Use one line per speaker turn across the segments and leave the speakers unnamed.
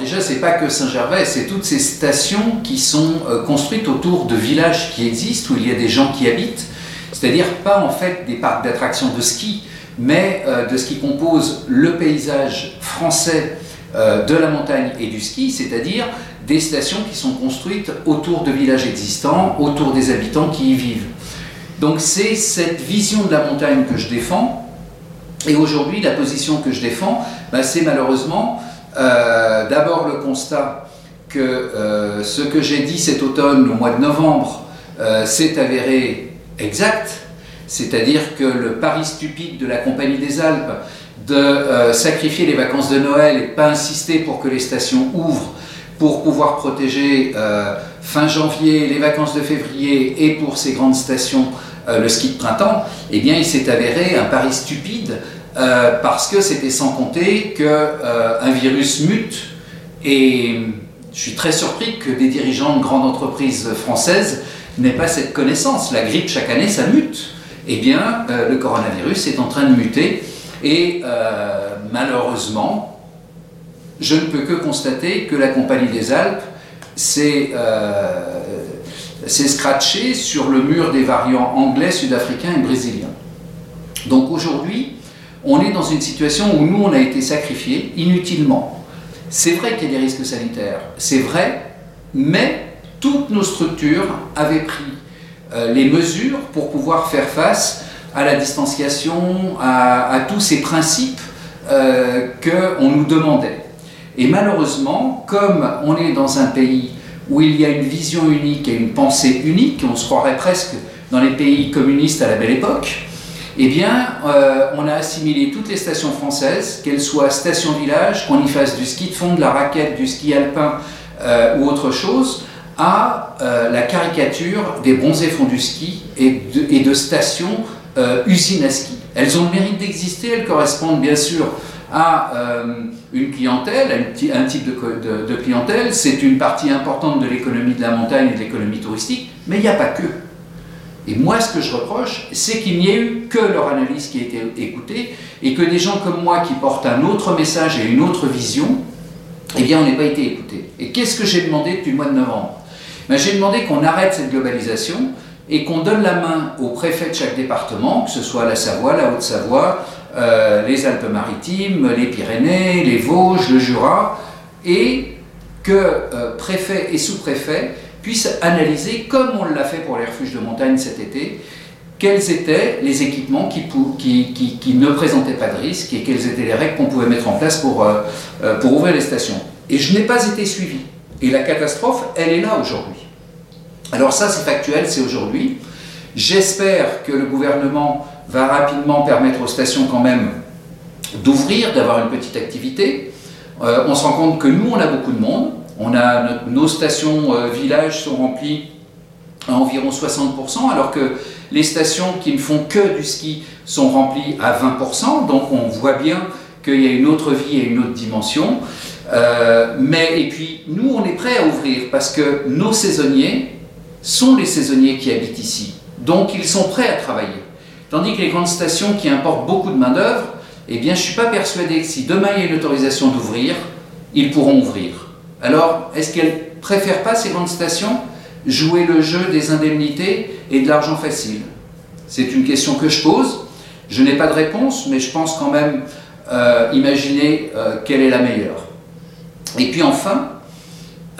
déjà, c'est pas que Saint-Gervais, c'est toutes ces stations qui sont euh, construites autour de villages qui existent, où il y a des gens qui habitent, c'est-à-dire pas en fait des parcs d'attractions de ski, mais euh, de ce qui compose le paysage français euh, de la montagne et du ski, c'est-à-dire des stations qui sont construites autour de villages existants, autour des habitants qui y vivent. Donc c'est cette vision de la montagne que je défends, et aujourd'hui la position que je défends, bah, c'est malheureusement euh, d'abord le constat que ce que j'ai dit cet automne, au mois de novembre, s'est avéré exact, c'est-à-dire que le pari stupide de la Compagnie des Alpes de euh, sacrifier les vacances de Noël et pas insister pour que les stations ouvrent pour pouvoir protéger euh, fin janvier les vacances de février et pour ces grandes stations euh, le ski de printemps, eh bien il s'est avéré un pari stupide parce que c'était sans compter qu'un virus mute et je suis très surpris que des dirigeants de grandes entreprises françaises n'aient pas cette connaissance. La grippe chaque année ça mute eh bien, euh, le coronavirus est en train de muter et euh, malheureusement, je ne peux que constater que la Compagnie des Alpes s'est euh, scratchée sur le mur des variants anglais, sud-africains et brésiliens. Donc aujourd'hui, on est dans une situation où nous, on a été sacrifiés inutilement. C'est vrai qu'il y a des risques sanitaires, c'est vrai, mais toutes nos structures avaient pris euh, les mesures pour pouvoir faire face à la distanciation, à, tous ces principes euh, qu'on nous demandait. Et malheureusement, comme on est dans un pays où il y a une vision unique et une pensée unique, on se croirait presque dans les pays communistes à la belle époque, eh bien, euh, on a assimilé toutes les stations françaises, qu'elles soient stations-village, qu'on y fasse du ski de fond, de la raquette, du ski alpin ou autre chose, à euh, la caricature des bronzés fonds du ski et de, stations euh, usines à ski. Elles ont le mérite d'exister, elles correspondent bien sûr à euh, une clientèle, à un type de clientèle, c'est une partie importante de l'économie de la montagne et de l'économie touristique, mais il n'y a pas que. Et moi, ce que je reproche, c'est qu'il n'y ait eu que leur analyse qui a été écoutée et que des gens comme moi qui portent un autre message et une autre vision, eh bien, on n'ait pas été écoutés. Et qu'est-ce que j'ai demandé depuis le mois de novembre? Ben, j'ai demandé qu'on arrête cette globalisation et qu'on donne la main au préfet de chaque département, que ce soit la Savoie, la Haute-Savoie, euh, les Alpes-Maritimes, les Pyrénées, les Vosges, le Jura, et que euh, préfet et sous-préfet puissent analyser, comme on l'a fait pour les refuges de montagne cet été, quels étaient les équipements qui, ne présentaient pas de risque et quelles étaient les règles qu'on pouvait mettre en place pour, euh, pour ouvrir les stations. Et je n'ai pas été suivi. Et la catastrophe, elle est là aujourd'hui. Alors ça, c'est factuel, c'est aujourd'hui. J'espère que le gouvernement va rapidement permettre aux stations quand même d'ouvrir, d'avoir une petite activité. Euh, on se rend compte que nous, on a beaucoup de monde. On a nos stations euh, villages sont remplies à environ 60%, alors que les stations qui ne font que du ski sont remplies à 20%. Donc on voit bien qu'il y a une autre vie et une autre dimension. Euh, mais, et puis, nous, on est prêts à ouvrir parce que nos saisonniers sont les saisonniers qui habitent ici. Donc, ils sont prêts à travailler. Tandis que les grandes stations qui importent beaucoup de main-d'œuvre, eh bien, je suis pas persuadé que si demain il y a une autorisation d'ouvrir, ils pourront ouvrir. Alors, est-ce qu'elles préfèrent pas ces grandes stations jouer le jeu des indemnités et de l'argent facile? C'est une question que je pose. Je n'ai pas de réponse, mais je pense quand même euh, imaginer euh, quelle est la meilleure. Et puis enfin,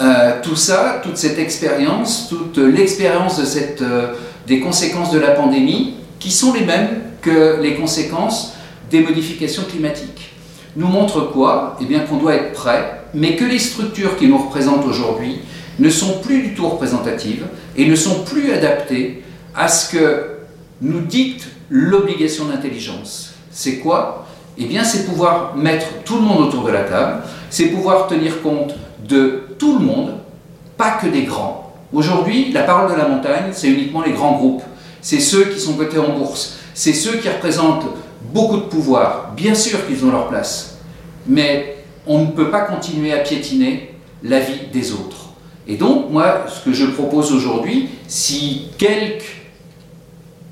euh, tout ça, toute cette expérience, toute l'expérience de des conséquences de la pandémie, qui sont les mêmes que les conséquences des modifications climatiques, nous montre quoi? Eh bien qu'on doit être prêt, mais que les structures qui nous représentent aujourd'hui ne sont plus du tout représentatives et ne sont plus adaptées à ce que nous dicte l'obligation d'intelligence. C'est quoi? Eh bien c'est pouvoir mettre tout le monde autour de la table, c'est pouvoir tenir compte de tout le monde, pas que des grands. Aujourd'hui, la parole de la montagne, c'est uniquement les grands groupes. C'est ceux qui sont cotés en bourse. C'est ceux qui représentent beaucoup de pouvoir. Bien sûr qu'ils ont leur place. Mais on ne peut pas continuer à piétiner la vie des autres. Et donc, moi, ce que je propose aujourd'hui, si quelques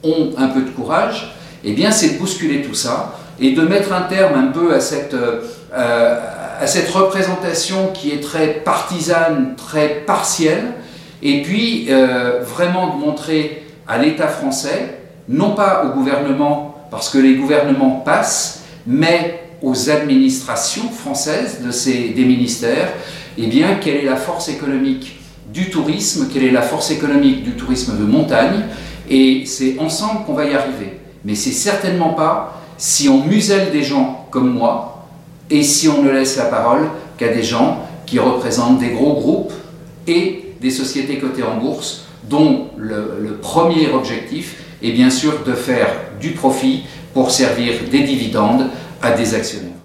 ont un peu de courage, eh bien, c'est de bousculer tout ça et de mettre un terme un peu à cette, euh, à, cette représentation qui est très partisane, très partielle, et puis euh, vraiment de montrer à l'État français, non pas au gouvernement, parce que les gouvernements passent, mais aux administrations françaises de ces, des ministères, eh bien, quelle est la force économique du tourisme, quelle est la force économique du tourisme de montagne, et c'est ensemble qu'on va y arriver. Mais c'est certainement pas si on muselle des gens comme moi, et si on ne laisse la parole qu'à des gens qui représentent des gros groupes et des sociétés cotées en bourse, dont le, le premier objectif est bien sûr de faire du profit pour servir des dividendes à des actionnaires.